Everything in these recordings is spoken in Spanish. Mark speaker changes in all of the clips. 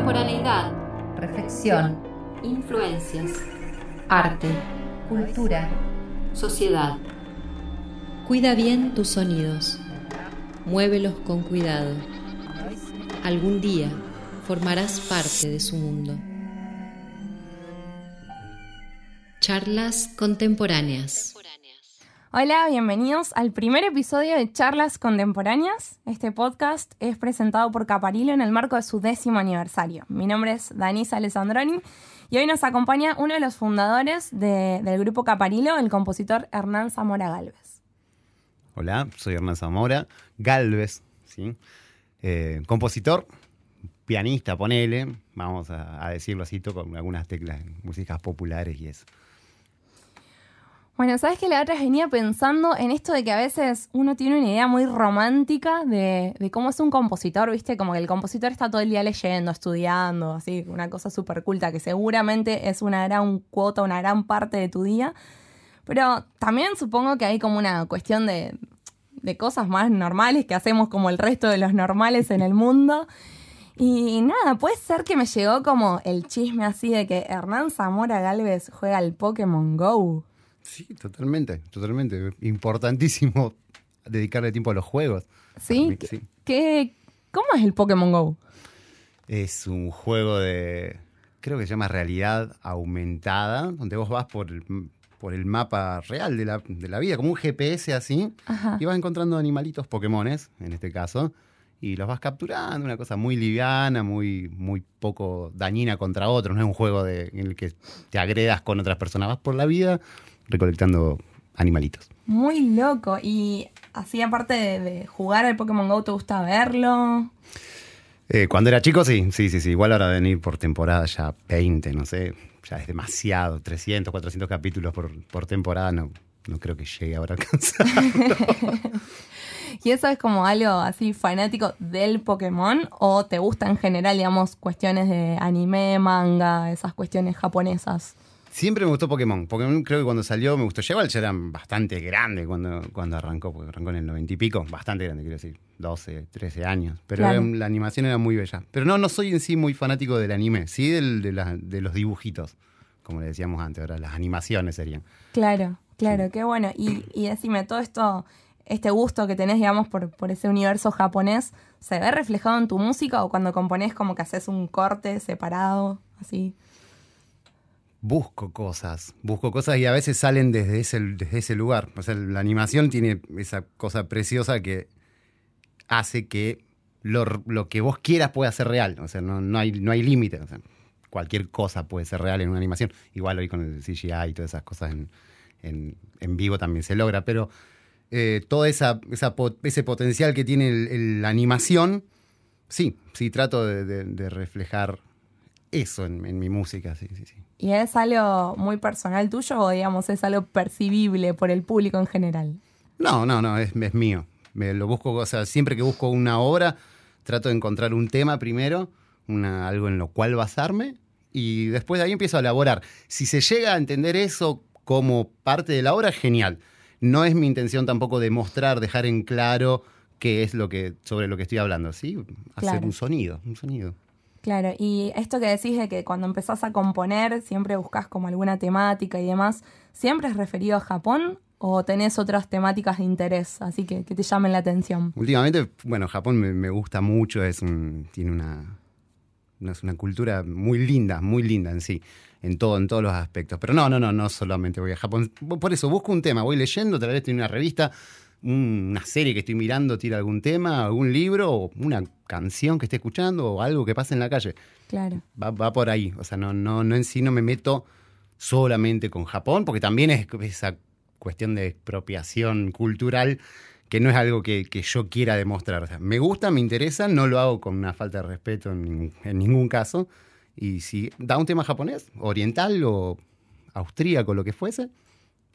Speaker 1: Contemporaneidad,
Speaker 2: reflexión,
Speaker 1: influencias,
Speaker 2: arte, cultura,
Speaker 1: sociedad. Cuida bien tus sonidos. Muévelos con cuidado. Algún día formarás parte de su mundo. Charlas contemporáneas.
Speaker 3: Hola, bienvenidos al primer episodio de Charlas Contemporáneas. Este podcast es presentado por Caparilo en el marco de su décimo aniversario. Mi nombre es Danisa Alessandroni y hoy nos acompaña uno de los fundadores del grupo Caparilo, el compositor Hernán Zamora Galvez.
Speaker 4: Hola, soy Hernán Zamora Galvez, ¿sí? Eh, compositor, pianista, ponele, vamos a, a decirlo así, toco algunas teclas músicas populares y eso.
Speaker 3: Bueno, sabes que la otra venía pensando en esto de que a veces uno tiene una idea muy romántica de, cómo es un compositor, ¿viste? Como que el compositor está todo el día leyendo, estudiando, así, una cosa súper culta, que seguramente es una gran cuota, una gran parte de tu día. Pero también supongo que hay como una cuestión de, de cosas más normales que hacemos como el resto de los normales en el mundo. Y nada, puede ser que me llegó como el chisme así de que Hernán Zamora Galvez juega al Pokémon Go.
Speaker 4: Sí, totalmente, totalmente. Importantísimo dedicarle tiempo a los juegos.
Speaker 3: ¿Sí? ¿Qué, ¿Cómo es el Pokémon Go?
Speaker 4: Es un juego de, creo que se llama realidad aumentada, donde vos vas por el, por el mapa real de la, de la vida, como un GPS así, y vas encontrando animalitos Pokémones, en este caso, y los vas capturando, una cosa muy liviana, muy, muy poco dañina contra otros, no es un juego de, en el que te agredas con otras personas, vas por la vida recolectando animalitos.
Speaker 3: Muy loco. Y así, aparte de, jugar al Pokémon Go, ¿te gusta verlo?
Speaker 4: Eh, cuando era chico, sí, sí, sí, sí. Igual ahora venir por temporada ya 20, no sé, ya es demasiado. 300, 400 capítulos por, por temporada, no, no creo que llegue ahora a alcanzarlo.
Speaker 3: ¿Y eso es como algo así fanático del Pokémon? ¿O te gusta en general, digamos, cuestiones de anime, manga, esas cuestiones japonesas?
Speaker 4: Siempre me gustó Pokémon. Pokémon creo que cuando salió me gustó. Igual ya eran bastante grande cuando, cuando arrancó, porque arrancó en el 90 y pico. Bastante grande, quiero decir. 12, 13 años. Pero la animación era muy bella. Pero no, no soy en sí muy fanático del anime. Sí del, de, los dibujitos. Como le decíamos antes, ahora las animaciones serían.
Speaker 3: Claro, claro, qué bueno. Y, y decime, todo esto, este gusto que tenés, digamos, por, por ese universo japonés, ¿se ve reflejado en tu música o cuando componés como que haces un corte separado, así?
Speaker 4: Busco cosas, busco cosas y a veces salen desde ese, desde ese lugar. O sea, la animación tiene esa cosa preciosa que hace que lo, que vos quieras pueda ser real. O sea, no, no hay, no hay límite. cualquier cosa puede ser real en una animación. Igual hoy con el CGI y todas esas cosas en, en, vivo también se logra, pero eh, todo esa, ese potencial que tiene la animación, sí, sí trato de, reflejar eso en mi música, sí, sí, sí.
Speaker 3: ¿Y es algo muy personal tuyo o digamos es algo percibible por el público en general?
Speaker 4: No, no, no, es, mío. Me lo busco, o sea, siempre que busco una obra, trato de encontrar un tema primero, una, algo en lo cual basarme, y después de ahí empiezo a elaborar. Si se llega a entender eso como parte de la obra, genial. No es mi intención tampoco demostrar, dejar en claro qué es lo que, sobre lo que estoy hablando, ¿sí? Hacer un sonido, un sonido.
Speaker 3: Claro, y esto que decís de que cuando empezás a componer siempre buscas como alguna temática y demás, ¿siempre es referido a Japón o tenés otras temáticas de interés, así que, que te llamen la atención?
Speaker 4: Últimamente, bueno, Japón me, gusta mucho, es tiene una, es una cultura muy linda, muy linda en sí, en todo, en todos los aspectos. Pero no, no, no, no solamente voy a Japón. Por eso busco un tema, voy leyendo, tal vez tiene una revista, una serie que estoy mirando tira algún tema, algún libro, o una canción que esté escuchando, o algo que pase en la calle.
Speaker 3: Claro.
Speaker 4: Va, por ahí. O sea, no, no, no en sí no me meto solamente con Japón, porque también es esa cuestión de expropiación cultural que no es algo que, yo quiera demostrar. me gusta, me interesa, no lo hago con una falta de respeto en, en ningún caso. Y si da un tema japonés, oriental o austríaco, lo que fuese,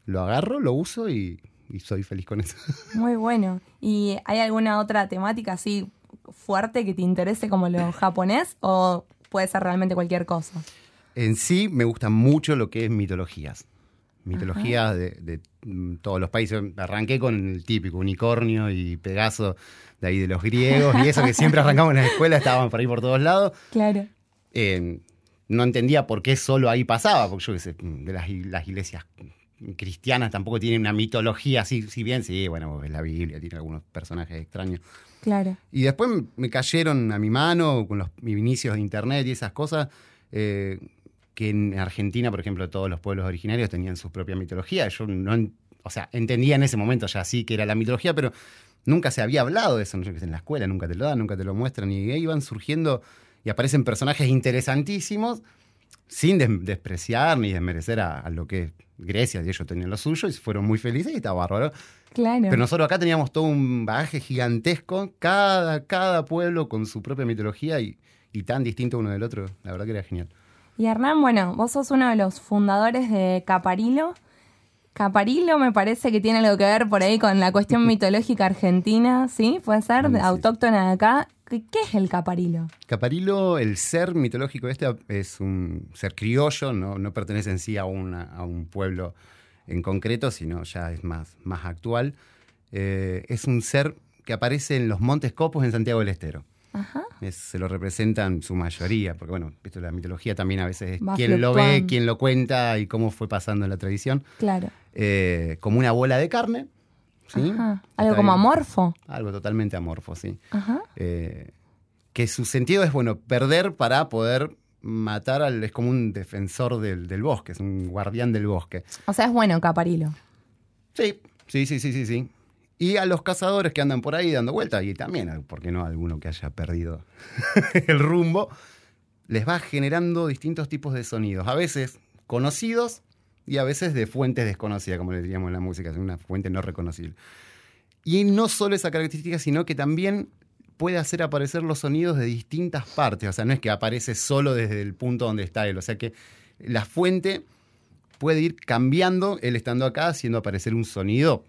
Speaker 4: lo agarro, lo uso y y soy feliz con eso.
Speaker 3: Muy bueno. ¿Y hay alguna otra temática así fuerte que te interese como lo japonés o puede ser realmente cualquier cosa?
Speaker 4: En sí me gusta mucho lo que es mitologías. Mitologías de, mm, todos los países. Arranqué con el típico unicornio y Pegaso de ahí de los griegos y eso que siempre arrancamos en la escuela, estaban por ahí por todos lados.
Speaker 3: Claro.
Speaker 4: eh, no entendía por qué solo ahí pasaba, porque yo qué sé, de las, las iglesias cristianas tampoco tienen una mitología así, si bien sí, bueno, es la Biblia, tiene algunos personajes extraños.
Speaker 3: Claro.
Speaker 4: Y después me cayeron a mi mano con los inicios de internet y esas cosas, eh, que en Argentina, por ejemplo, todos los pueblos originarios tenían su propia mitología. Yo no, o sea, entendía en ese momento ya sí que era la mitología, pero nunca se había hablado de eso. En la escuela nunca te lo dan, nunca te lo muestran. Y ahí van surgiendo y aparecen personajes interesantísimos sin despreciar ni desmerecer a, lo que es Grecia, y ellos tenían lo suyo y fueron muy felices y está bárbaro.
Speaker 3: Claro.
Speaker 4: Pero nosotros acá teníamos todo un bagaje gigantesco, cada, cada pueblo con su propia mitología y, y tan distinto uno del otro. La verdad que era genial.
Speaker 3: Y Hernán, bueno, vos sos uno de los fundadores de Caparilo. Caparilo me parece que tiene algo que ver por ahí con la cuestión mitológica argentina, ¿sí? Puede ser, autóctona de acá. ¿Qué, es el caparilo?
Speaker 4: Caparilo, el ser mitológico este, es un ser criollo, no, no pertenece en sí a, a un pueblo en concreto, sino ya es más, más actual. Eh, es un ser que aparece en los Montes Copos en Santiago del Estero. Ajá. se lo representan su mayoría, porque bueno, la mitología también a veces es quién lo ve, quién lo cuenta y cómo fue pasando en la tradición.
Speaker 3: Claro.
Speaker 4: Eh, como una bola de carne,
Speaker 3: Algo como amorfo.
Speaker 4: Algo totalmente amorfo, sí. Eh, que su sentido es, bueno, perder para poder matar al. Es como un defensor del, bosque, es un guardián del bosque.
Speaker 3: O sea, es bueno, Caparilo.
Speaker 4: Sí, sí, sí, sí, sí, sí. Y a los cazadores que andan por ahí dando vueltas, y también, ¿por qué no? Alguno que haya perdido el rumbo, les va generando distintos tipos de sonidos. A veces conocidos y a veces de fuentes desconocidas, como le diríamos en la música, es una fuente no reconocible. Y no solo esa característica, sino que también puede hacer aparecer los sonidos de distintas partes. O sea, no es que aparece solo desde el punto donde está él. O sea que la fuente puede ir cambiando, él estando acá, haciendo aparecer un sonido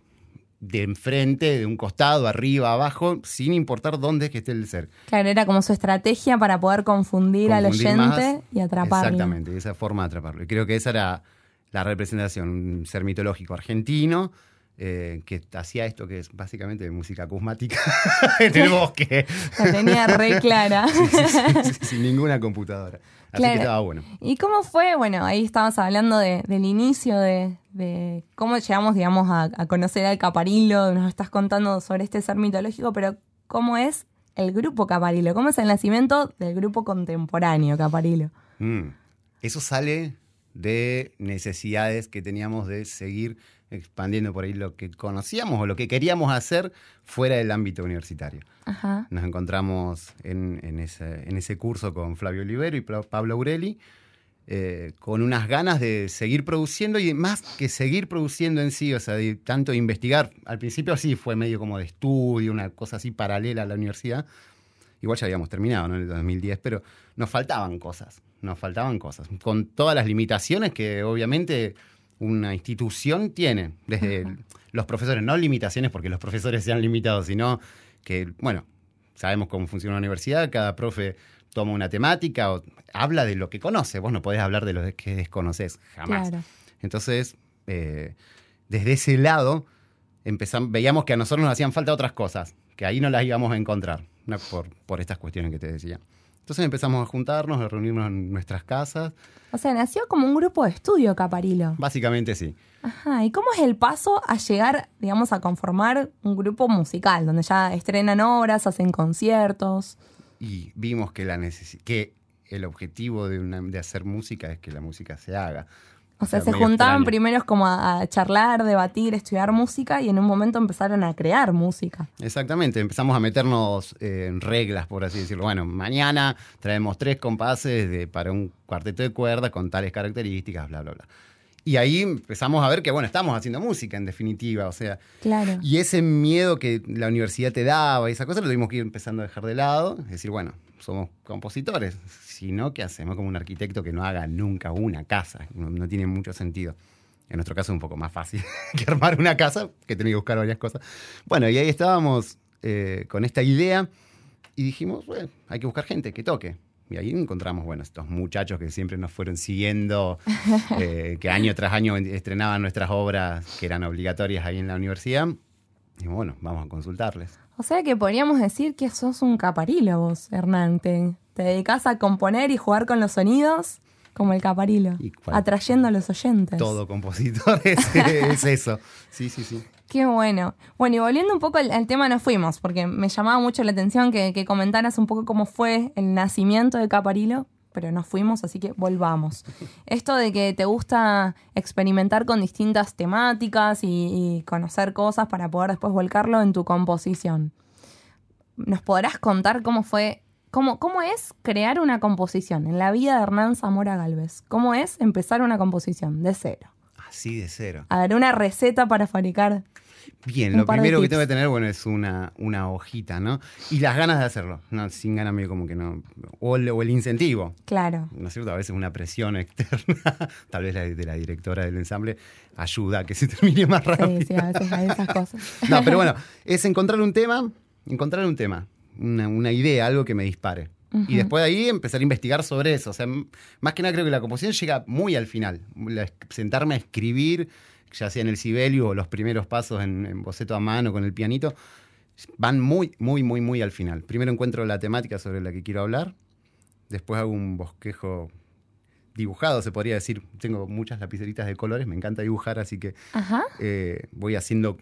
Speaker 4: de enfrente, de un costado, arriba, abajo, sin importar dónde es que esté el ser.
Speaker 3: Claro, era como su estrategia para poder confundir, al oyente y atraparlo.
Speaker 4: Exactamente, esa forma de atraparlo. Y creo que esa era la representación, un ser mitológico argentino. Eh, que hacía esto que es básicamente música acusmática en el bosque.
Speaker 3: La tenía re clara.
Speaker 4: sin ninguna computadora. Así que estaba bueno.
Speaker 3: ¿Y cómo fue? Bueno, ahí estábamos hablando del inicio de, cómo llegamos, digamos, a, conocer al Caparilo. Nos estás contando sobre este ser mitológico, pero ¿cómo es el grupo Caparilo? ¿Cómo es el nacimiento del grupo contemporáneo Caparilo?
Speaker 4: Mm. Eso sale de necesidades que teníamos de seguir expandiendo por ahí lo que conocíamos o lo que queríamos hacer fuera del ámbito universitario. Nos encontramos en, ese, curso con Flavio Olivero y Pablo Aureli, eh, con unas ganas de seguir produciendo y más que seguir produciendo en sí, o sea, de tanto investigar. Al principio sí fue medio como de estudio, una cosa así paralela a la universidad. Igual ya habíamos terminado, ¿no? En el 2010, pero nos faltaban cosas nos faltaban cosas, con todas las limitaciones que obviamente una institución tiene, desde los profesores, no limitaciones porque los profesores sean limitados, sino que, bueno, sabemos cómo funciona una universidad, cada profe toma una temática o habla de lo que conoce, vos no podés hablar de lo que desconoces, jamás. Entonces, eh, desde ese lado, empezamos, veíamos que a nosotros nos hacían falta otras cosas, que ahí no las íbamos a encontrar, por, por estas cuestiones que te decía. Entonces empezamos a juntarnos, a reunirnos en nuestras casas.
Speaker 3: O sea, nació como un grupo de estudio, Caparilo.
Speaker 4: Básicamente sí.
Speaker 3: Ajá, ¿y cómo es el paso a llegar, digamos, a conformar un grupo musical, donde ya estrenan obras, hacen conciertos?
Speaker 4: Y vimos que, la que el objetivo de, de hacer música es que la música se haga.
Speaker 3: O sea, se juntaban primero como a, charlar, debatir, estudiar música y en un momento empezaron a crear música.
Speaker 4: Exactamente, empezamos a meternos en reglas, por así decirlo. Bueno, mañana traemos tres compases de, para un cuarteto de cuerdas con tales características, bla, bla, bla. Y ahí empezamos a ver que, bueno, estamos haciendo música en definitiva, o sea.
Speaker 3: Claro.
Speaker 4: Y ese miedo que la universidad te daba y esa cosa lo tuvimos que ir empezando a dejar de lado. Es decir, bueno, somos compositores, sino que hacemos como un arquitecto que no haga nunca una casa, no, tiene mucho sentido. En nuestro caso es un poco más fácil que armar una casa, que tenía que buscar varias cosas. Bueno, y ahí estábamos eh, con esta idea y dijimos, bueno, hay que buscar gente que toque. Y ahí encontramos, bueno, estos muchachos que siempre nos fueron siguiendo, eh, que año tras año estrenaban nuestras obras que eran obligatorias ahí en la universidad. Y bueno, vamos a consultarles.
Speaker 3: O sea que podríamos decir que sos un caparilo vos, Hernán. Te, te dedicas a componer y jugar con los sonidos como el caparilo, atrayendo a los oyentes.
Speaker 4: Todo compositor es, es eso. Sí, sí, sí.
Speaker 3: Qué bueno. Bueno, y volviendo un poco al, al tema, nos fuimos, porque me llamaba mucho la atención que, que comentaras un poco cómo fue el nacimiento de Caparilo, pero nos fuimos, así que volvamos. Esto de que te gusta experimentar con distintas temáticas y, y conocer cosas para poder después volcarlo en tu composición. ¿Nos podrás contar cómo fue, cómo, cómo es crear una composición en la vida de Hernán Zamora Galvez? ¿Cómo es empezar una composición de cero?
Speaker 4: Así de cero.
Speaker 3: A ver, una receta para fabricar
Speaker 4: Bien,
Speaker 3: Un
Speaker 4: lo primero que tengo que tener, bueno, es una, una hojita, ¿no? Y las ganas de hacerlo. No, sin ganas medio como que no. O el, o el incentivo,
Speaker 3: Claro.
Speaker 4: ¿no es cierto? A veces una presión externa, tal vez la de la directora del ensamble, ayuda a que se termine más rápido.
Speaker 3: Sí, sí, a veces hay esas cosas.
Speaker 4: No, pero bueno, es encontrar un tema, encontrar un tema, una, una idea, algo que me dispare. Y después de ahí empezar a investigar sobre eso. O sea, más que nada creo que la composición llega muy al final. La- sentarme a escribir, ya sea en el Sibelio o los primeros pasos en, en boceto a mano con el pianito, van muy, muy, muy, muy al final. Primero encuentro la temática sobre la que quiero hablar, después hago un bosquejo dibujado, se podría decir. Tengo muchas lapiceritas de colores, me encanta dibujar, así que eh, voy haciendo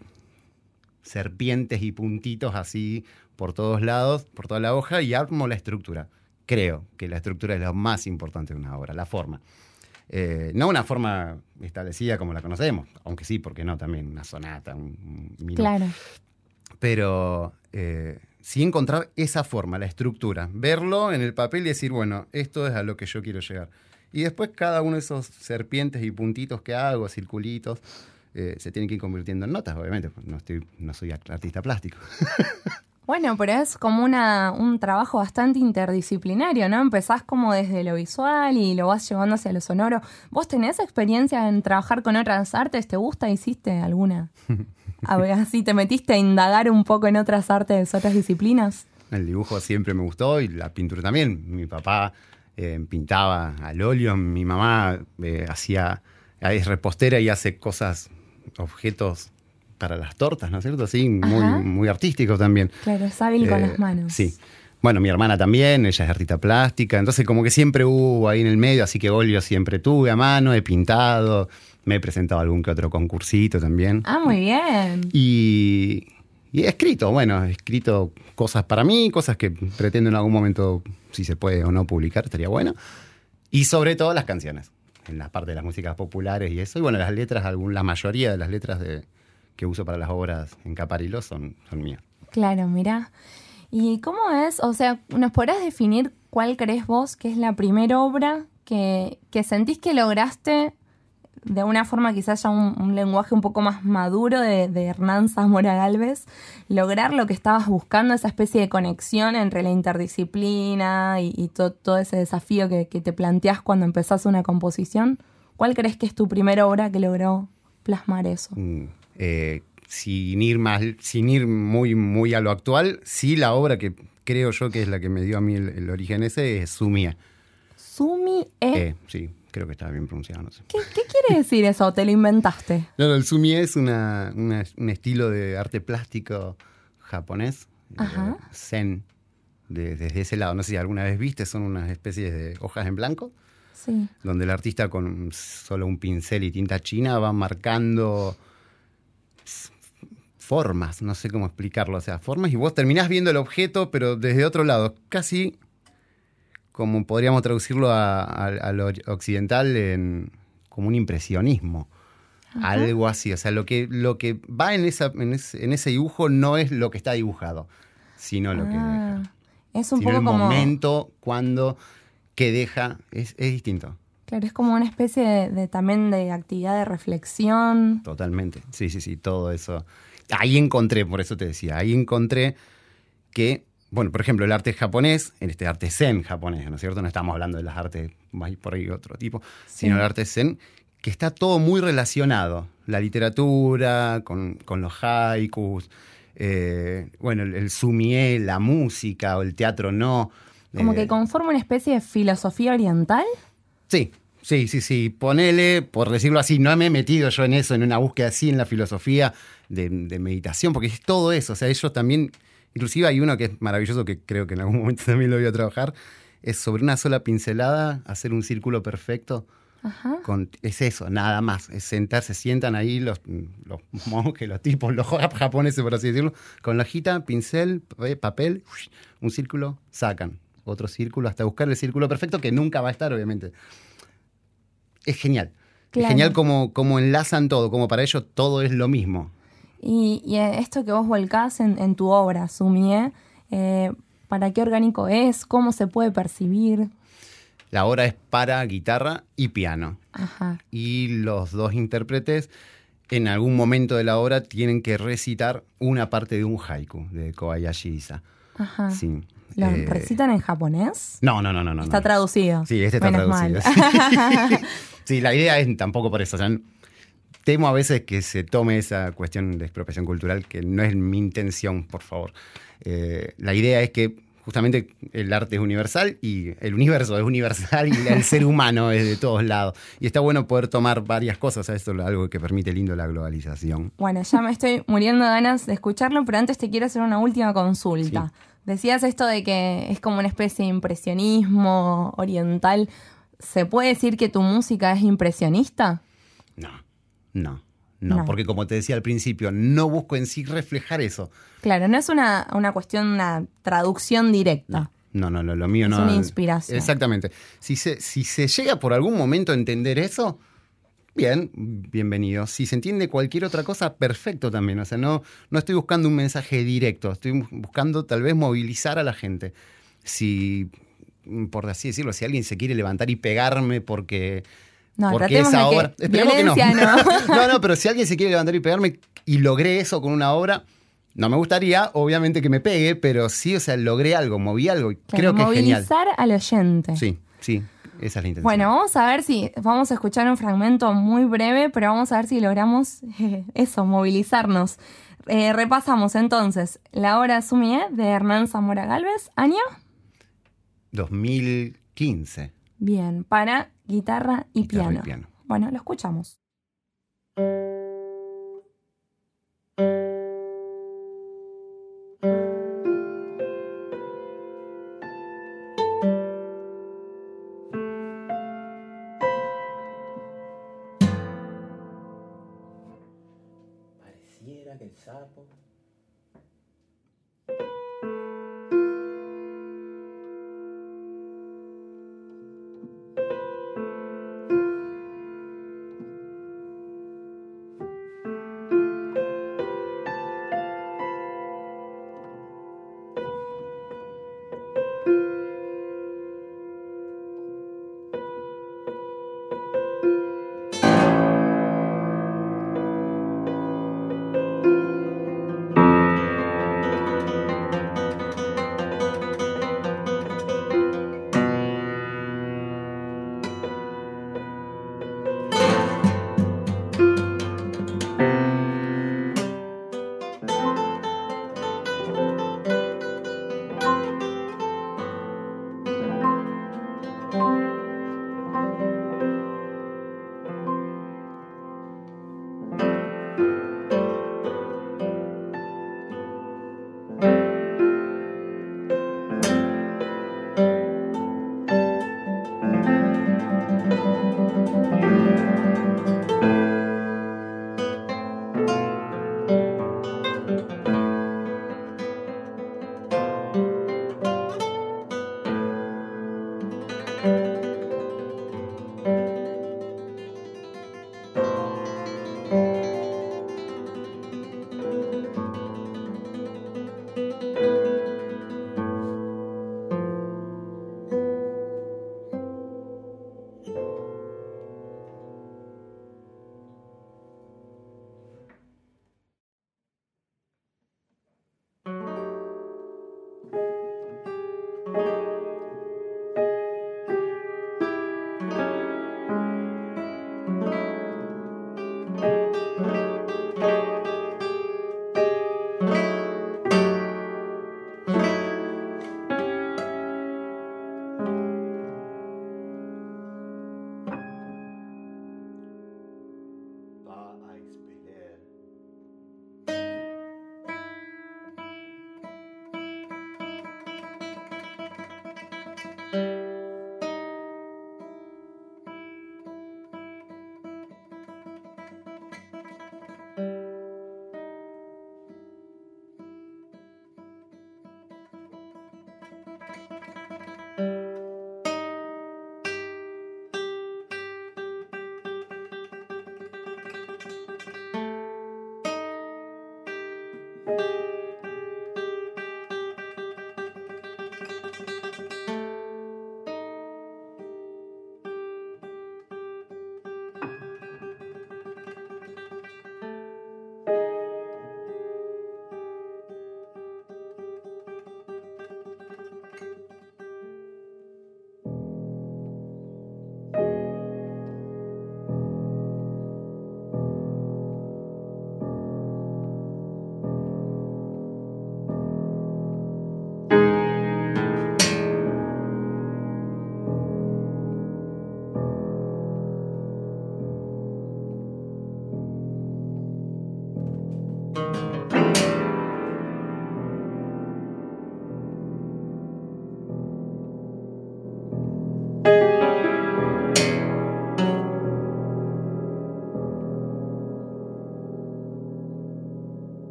Speaker 4: serpientes y puntitos así por todos lados, por toda la hoja y armo la estructura. Creo que la estructura es lo más importante de una obra, la forma. Eh, no una forma establecida como la conocemos, aunque sí, porque no, también una sonata, un, un.
Speaker 3: Claro.
Speaker 4: Pero eh, sí encontrar esa forma, la estructura, verlo en el papel y decir, bueno, esto es a lo que yo quiero llegar. Y después cada uno de esos serpientes y puntitos que hago, circulitos, eh, se tienen que ir convirtiendo en notas, obviamente. pues No, estoy, no soy artista plástico.
Speaker 3: Bueno, pero es como una, un trabajo bastante interdisciplinario, ¿no? Empezás como desde lo visual y lo vas llevando hacia lo sonoro. ¿Vos tenés experiencia en trabajar con otras artes? ¿Te gusta? ¿Hiciste alguna? A ver, así te metiste a indagar un poco en otras artes, otras disciplinas.
Speaker 4: El dibujo siempre me gustó y la pintura también. Mi papá eh, pintaba al óleo, mi mamá eh, hacía, es repostera y hace cosas, objetos para las tortas, ¿no es cierto? Sí, muy, muy artísticos también.
Speaker 3: Claro, es hábil con
Speaker 4: Eh,
Speaker 3: las manos.
Speaker 4: Sí. Bueno, mi hermana también, ella es artista plástica, entonces como que siempre hubo ahí en el medio, así que óleo siempre tuve a mano, he pintado, me he presentado a algún que otro concursito también.
Speaker 3: Ah, muy bien.
Speaker 4: Y, y he escrito, bueno, he escrito cosas para mí, cosas que pretendo en algún momento, si se puede o no publicar, estaría bueno. Y sobre todo las canciones, en la parte de las músicas populares y eso. Y bueno, las letras, algún, la mayoría de las letras de, que uso para las obras en Caparilo son, son mías.
Speaker 3: Claro, mira. ¿Y cómo es? O sea, ¿nos podrás definir cuál crees vos que es la primera obra que, que sentís que lograste de una forma quizás ya un, un lenguaje un poco más maduro de, de Hernán Zamora Galvez, lograr lo que estabas buscando, esa especie de conexión entre la interdisciplina y, y to- todo ese desafío que, que te planteás cuando empezás una composición? ¿Cuál crees que es tu primera obra que logró plasmar eso?
Speaker 4: Mm, eh, sin ir más, sin ir muy, muy a lo actual, sí la obra que creo yo que es la que me dio a mí el, el origen ese es Sumia.
Speaker 3: Sumi e...
Speaker 4: Eh, sí, creo que estaba bien pronunciado, no sé.
Speaker 3: ¿Qué, qué quiere decir eso? ¿Te lo inventaste?
Speaker 4: No, no, el sumi es una, una- un estilo de arte plástico japonés, eh, zen, de- desde ese lado. No sé si alguna vez viste, son unas especies de hojas en blanco,
Speaker 3: Sí.
Speaker 4: donde el artista con solo un pincel y tinta china va marcando formas, no sé cómo explicarlo, o sea, formas y vos terminás viendo el objeto, pero desde otro lado, casi como podríamos traducirlo a, a- a lo occidental en, como un impresionismo. Algo así, o sea, lo que, lo que va en, esa, en, ese, en ese dibujo no es lo que está dibujado, sino lo que
Speaker 3: Ah,
Speaker 4: deja.
Speaker 3: es un
Speaker 4: Sino
Speaker 3: poco
Speaker 4: el
Speaker 3: como.
Speaker 4: momento, cuando, que deja, es, es distinto,
Speaker 3: Claro, es como una especie de, de- también de actividad de reflexión.
Speaker 4: totalmente. Sí, sí, sí, todo eso. Ahí encontré, por eso te decía, ahí encontré que, bueno, por ejemplo, el arte japonés, en este arte zen japonés, ¿no es cierto? No estamos hablando de las artes más por ahí otro tipo, sino el arte zen, que está todo muy relacionado. La literatura, con, con los haikus, eh, bueno, el, el sumie, la música o el teatro no.
Speaker 3: Como
Speaker 4: eh,
Speaker 3: que conforma una especie de filosofía oriental.
Speaker 4: Sí, sí, sí, sí. Ponele, por decirlo así, no me he metido yo en eso, en una búsqueda así en la filosofía. de, de meditación, porque es todo eso. O sea, ellos también, inclusive hay uno que es maravilloso, que creo que en algún momento también lo voy a trabajar, es sobre una sola pincelada, hacer un círculo perfecto.
Speaker 3: Ajá.
Speaker 4: Con, es eso, nada más. Es sentarse, sientan ahí los, los monjes, los tipos, los japoneses, por así decirlo, con la hojita, pincel, pa- papel, un círculo, sacan. Otro círculo, hasta buscar el círculo perfecto, que nunca va a estar, obviamente. Es genial.
Speaker 3: Claro.
Speaker 4: Es genial como, como enlazan todo, como para ellos todo es lo mismo.
Speaker 3: Y, y esto que vos volcás en, en tu obra, Sumie, eh, ¿para qué orgánico es? ¿Cómo se puede percibir?
Speaker 4: La obra es para guitarra y piano.
Speaker 3: Ajá.
Speaker 4: y los dos intérpretes en algún momento de la obra tienen que recitar una parte de un haiku de Kobayashi Isa.
Speaker 3: Ajá.
Speaker 4: Sí.
Speaker 3: ¿Lo
Speaker 4: Eh,
Speaker 3: recitan en japonés?
Speaker 4: No, no, no, no. no
Speaker 3: Está
Speaker 4: no.
Speaker 3: traducido.
Speaker 4: Sí, este está
Speaker 3: Menos
Speaker 4: traducido. Sí. Sí, la idea es tampoco por eso. O sea, temo a veces que se tome esa cuestión de expropiación cultural, que no es mi intención, por favor. Eh, la idea es que justamente el arte es universal y el universo es universal y el ser humano es de todos lados. Y está bueno poder tomar varias cosas. Esto es algo que permite lindo la globalización.
Speaker 3: Bueno, ya me estoy muriendo de ganas de escucharlo, pero antes te quiero hacer una última consulta. Decías esto de que es como una especie de impresionismo oriental. ¿Se puede decir que tu música es impresionista?
Speaker 4: No, no, no,
Speaker 3: No.
Speaker 4: porque como te decía al principio, no busco en sí reflejar eso.
Speaker 3: Claro, no es una, una cuestión, una traducción directa.
Speaker 4: No, no, lo, lo mío
Speaker 3: Es
Speaker 4: no.
Speaker 3: una inspiración.
Speaker 4: Exactamente. Si se, si se llega por algún momento a entender eso, bien, bienvenido. Si se entiende cualquier otra cosa, perfecto también. O sea, no, no estoy buscando un mensaje directo, estoy buscando tal vez movilizar a la gente. Si, por así decirlo, si alguien se quiere levantar y pegarme porque
Speaker 3: No,
Speaker 4: porque esa
Speaker 3: que
Speaker 4: obra. Esperemos que no.
Speaker 3: no.
Speaker 4: no, no, pero si alguien se quiere levantar y pegarme y logré eso con una obra, no me gustaría, obviamente, que me pegue, pero sí, o sea, logré algo, moví algo y creo que es genial.
Speaker 3: movilizar al oyente.
Speaker 4: Sí, sí, esa es la intención.
Speaker 3: Bueno, vamos a ver si vamos a escuchar un fragmento muy breve, pero vamos a ver si logramos eh, eso, movilizarnos. Eh, repasamos entonces la obra Sumie de Hernán Zamora Galvez, año
Speaker 4: 2015.
Speaker 3: bien para guitarra y,
Speaker 4: Guitarra y
Speaker 3: piano.
Speaker 4: piano.
Speaker 3: Bueno, lo escuchamos.
Speaker 5: Sapo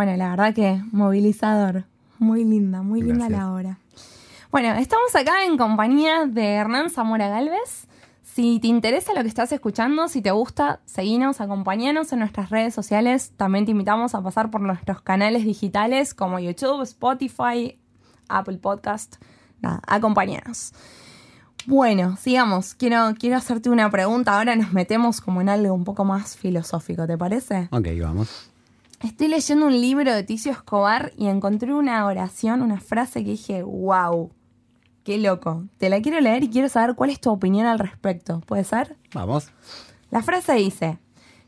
Speaker 3: Bueno, la verdad que movilizador. Muy linda, muy linda
Speaker 4: Gracias.
Speaker 3: la obra. Bueno, estamos acá en compañía de Hernán Zamora Galvez. Si te interesa lo que estás escuchando, si te gusta, seguinos, acompañanos en nuestras redes sociales. También te invitamos a pasar por nuestros canales digitales como YouTube, Spotify, Apple Podcast. Nada, acompáñanos. Bueno, sigamos. Quiero, quiero hacerte una pregunta. Ahora nos metemos como en algo un poco más filosófico, ¿te parece?
Speaker 4: Ok, vamos.
Speaker 3: Estoy leyendo un libro de Ticio Escobar y encontré una oración, una frase que dije, wow, qué loco. Te la quiero leer y quiero saber cuál es tu opinión al respecto. ¿Puede ser?
Speaker 4: Vamos.
Speaker 3: La frase dice,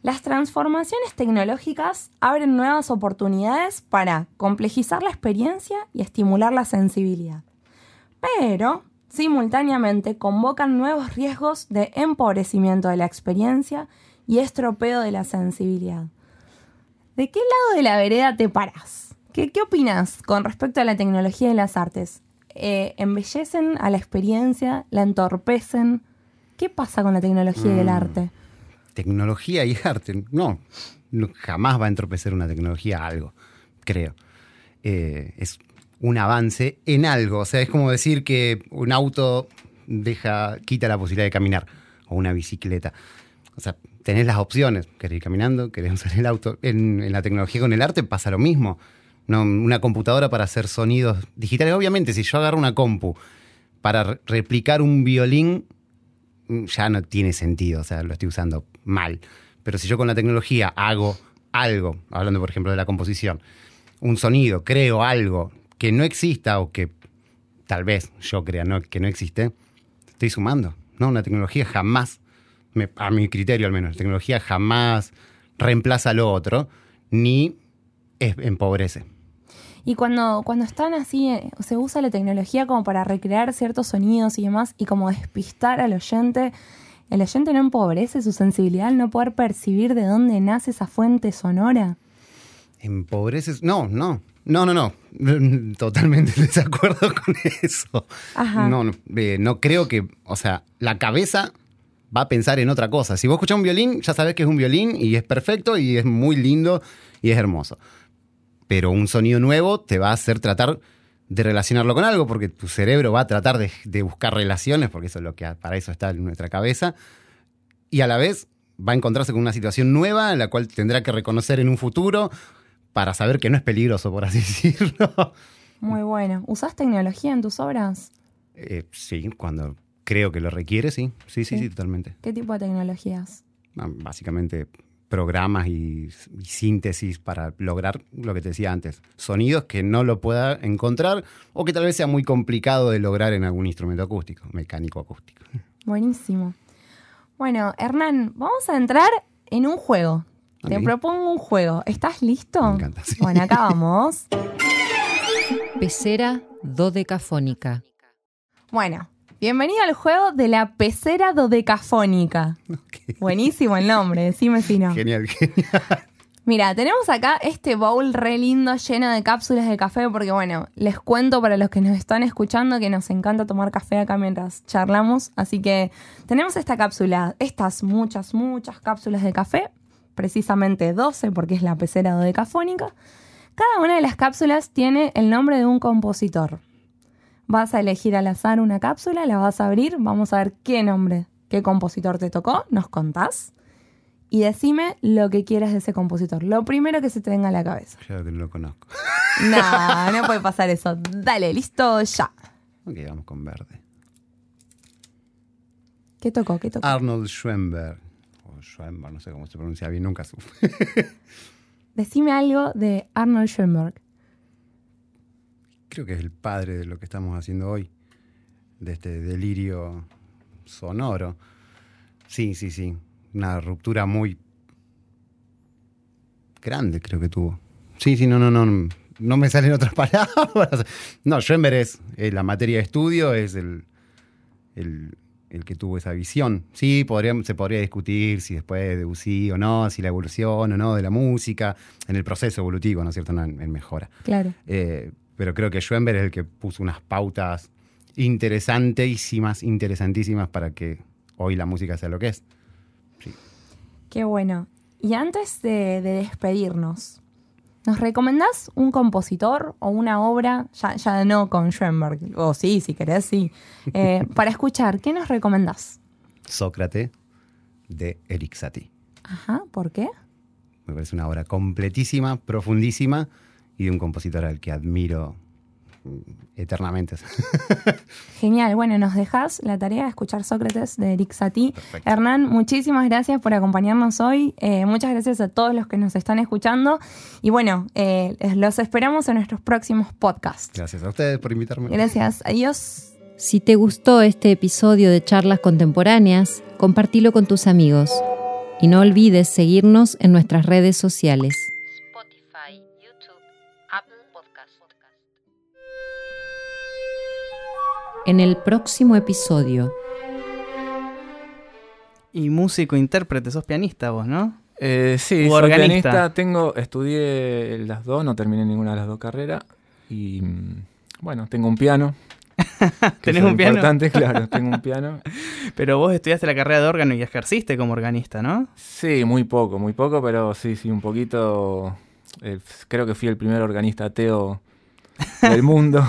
Speaker 3: las transformaciones tecnológicas abren nuevas oportunidades para complejizar la experiencia y estimular la sensibilidad. Pero, simultáneamente, convocan nuevos riesgos de empobrecimiento de la experiencia y estropeo de la sensibilidad. ¿De qué lado de la vereda te paras? ¿Qué, qué opinas con respecto a la tecnología y las artes? Eh, ¿Embellecen a la experiencia? ¿La entorpecen? ¿Qué pasa con la tecnología y el
Speaker 4: Mm.
Speaker 3: arte?
Speaker 4: Tecnología y arte. No, no, jamás va a entorpecer una tecnología a algo, creo. Eh, es un avance en algo. O sea, es como decir que un auto deja, quita la posibilidad de caminar, o una bicicleta. O sea, tenés las opciones. Querés ir caminando, querés usar el auto. En, la tecnología con el arte pasa lo mismo. No, una computadora para hacer sonidos digitales. Obviamente, si yo agarro una compu para re- replicar un violín, mm, ya no tiene sentido, o sea, lo estoy usando mal. Pero si yo con la tecnología hago algo, hablando por ejemplo de la composición, un sonido, creo algo que no exista o que tal vez yo crea no, que no existe, estoy sumando. No, una tecnología jamás, me- a mi criterio al menos, la tecnología jamás reemplaza lo otro, ni es- empobrece.
Speaker 3: Y cuando, cuando están así, eh, se usa la tecnología como para recrear ciertos sonidos y demás, y como despistar al oyente, el oyente no empobrece su sensibilidad al no poder percibir de dónde nace esa fuente sonora.
Speaker 4: ¿Empobreces? No, no. No, no, no. Totalmente en desacuerdo con eso.
Speaker 3: Ajá.
Speaker 4: No, no, eh, no creo que. O sea, la cabeza va a pensar en otra cosa. Si vos escuchás un violín, ya sabés que es un violín y es perfecto y es muy lindo y es hermoso. Pero un sonido nuevo te va a hacer tratar de relacionarlo con algo, porque tu cerebro va a tratar de, de buscar relaciones, porque eso es lo que para eso está en nuestra cabeza. Y a la vez va a encontrarse con una situación nueva en la cual tendrá que reconocer en un futuro para saber que no es peligroso, por así decirlo.
Speaker 3: Muy bueno. ¿Usás tecnología en tus obras?
Speaker 4: Eh, sí, cuando creo que lo requiere, sí. Sí, sí,
Speaker 3: Sí.
Speaker 4: sí, totalmente.
Speaker 3: ¿Qué tipo de tecnologías?
Speaker 4: Ah, Básicamente programas y, y síntesis para lograr lo que te decía antes, sonidos que no lo pueda encontrar o que tal vez sea muy complicado de lograr en algún instrumento acústico, mecánico acústico.
Speaker 3: Buenísimo. Bueno, Hernán, vamos a entrar en un juego. Te propongo un juego. ¿Estás listo?
Speaker 4: Me encanta, sí.
Speaker 3: Bueno, acá vamos.
Speaker 1: Pecera dodecafónica.
Speaker 3: Bueno, bienvenido al juego de la pecera dodecafónica. Buenísimo el nombre, decime si no.
Speaker 4: Genial, genial.
Speaker 3: Mira, tenemos acá este bowl re lindo lleno de cápsulas de café porque bueno, les cuento para los que nos están escuchando que nos encanta tomar café acá mientras charlamos, así que tenemos esta cápsula, estas muchas, muchas cápsulas de café, precisamente 12 porque es la pecera dodecafónica. Cada una de las cápsulas tiene el nombre de un compositor. Vas a elegir al azar una cápsula, la vas a abrir, vamos a ver qué nombre, qué compositor te tocó, nos contás y decime lo que quieras de ese compositor. Lo primero que se te venga a la cabeza.
Speaker 4: Claro que no lo conozco.
Speaker 3: No, no puede pasar eso. Dale, listo, ya.
Speaker 4: Ok, vamos con verde.
Speaker 3: ¿Qué tocó? ¿Qué tocó?
Speaker 4: Arnold Schoenberg. O Schoenberg, no sé cómo se pronuncia bien, nunca supe.
Speaker 3: Decime algo de Arnold Schoenberg.
Speaker 4: Creo que es el padre de lo que estamos haciendo hoy, de este delirio sonoro. Sí, sí, sí. Una ruptura muy grande creo que tuvo. Sí, sí, no, no, no. No me salen otras palabras. No, Schoenberg es, es la materia de estudio, es el, el, el que tuvo esa visión. Sí, podría, se podría discutir si después de Debussy o no, si la evolución o no de la música, en el proceso evolutivo, ¿no es cierto? No, en- en mejora.
Speaker 3: Claro.
Speaker 4: Eh, pero creo que Schoenberg es el que puso unas pautas interesantísimas, interesantísimas para que hoy la música sea lo que es.
Speaker 3: Qué bueno. Y antes de, de despedirnos, ¿nos recomendás un compositor o una obra? Ya, ya no con Schoenberg, o sí, si querés, sí. Eh, para escuchar, ¿qué nos recomendás?
Speaker 4: Sócrates de Eric Satie.
Speaker 3: Ajá, ¿por qué?
Speaker 4: Me parece una obra completísima, profundísima y de un compositor al que admiro eternamente.
Speaker 3: Genial, bueno, nos dejas la tarea de escuchar Sócrates de Eric Satie.
Speaker 4: Perfecto.
Speaker 3: Hernán, muchísimas gracias por acompañarnos hoy. Eh, muchas gracias a todos los que nos están escuchando. Y bueno, eh, los esperamos en nuestros próximos podcasts.
Speaker 4: Gracias a ustedes por invitarme.
Speaker 3: Gracias, adiós.
Speaker 1: Si te gustó este episodio de Charlas Contemporáneas, compartilo con tus amigos. Y no olvides seguirnos en nuestras redes sociales. En el próximo episodio,
Speaker 5: Y músico, intérprete, sos pianista vos, ¿no?
Speaker 6: Eh, sí, soy
Speaker 5: organista.
Speaker 6: pianista. Tengo, estudié las dos, no terminé ninguna de las dos carreras. Y mm, bueno, tengo un piano.
Speaker 5: ¿Tenés un piano?
Speaker 6: Importante, claro, tengo un piano.
Speaker 5: Pero vos estudiaste la carrera de órgano y ejerciste como organista, ¿no?
Speaker 6: Sí, muy poco, muy poco, pero sí, sí, un poquito. eh, creo que fui el primer organista ateo del mundo.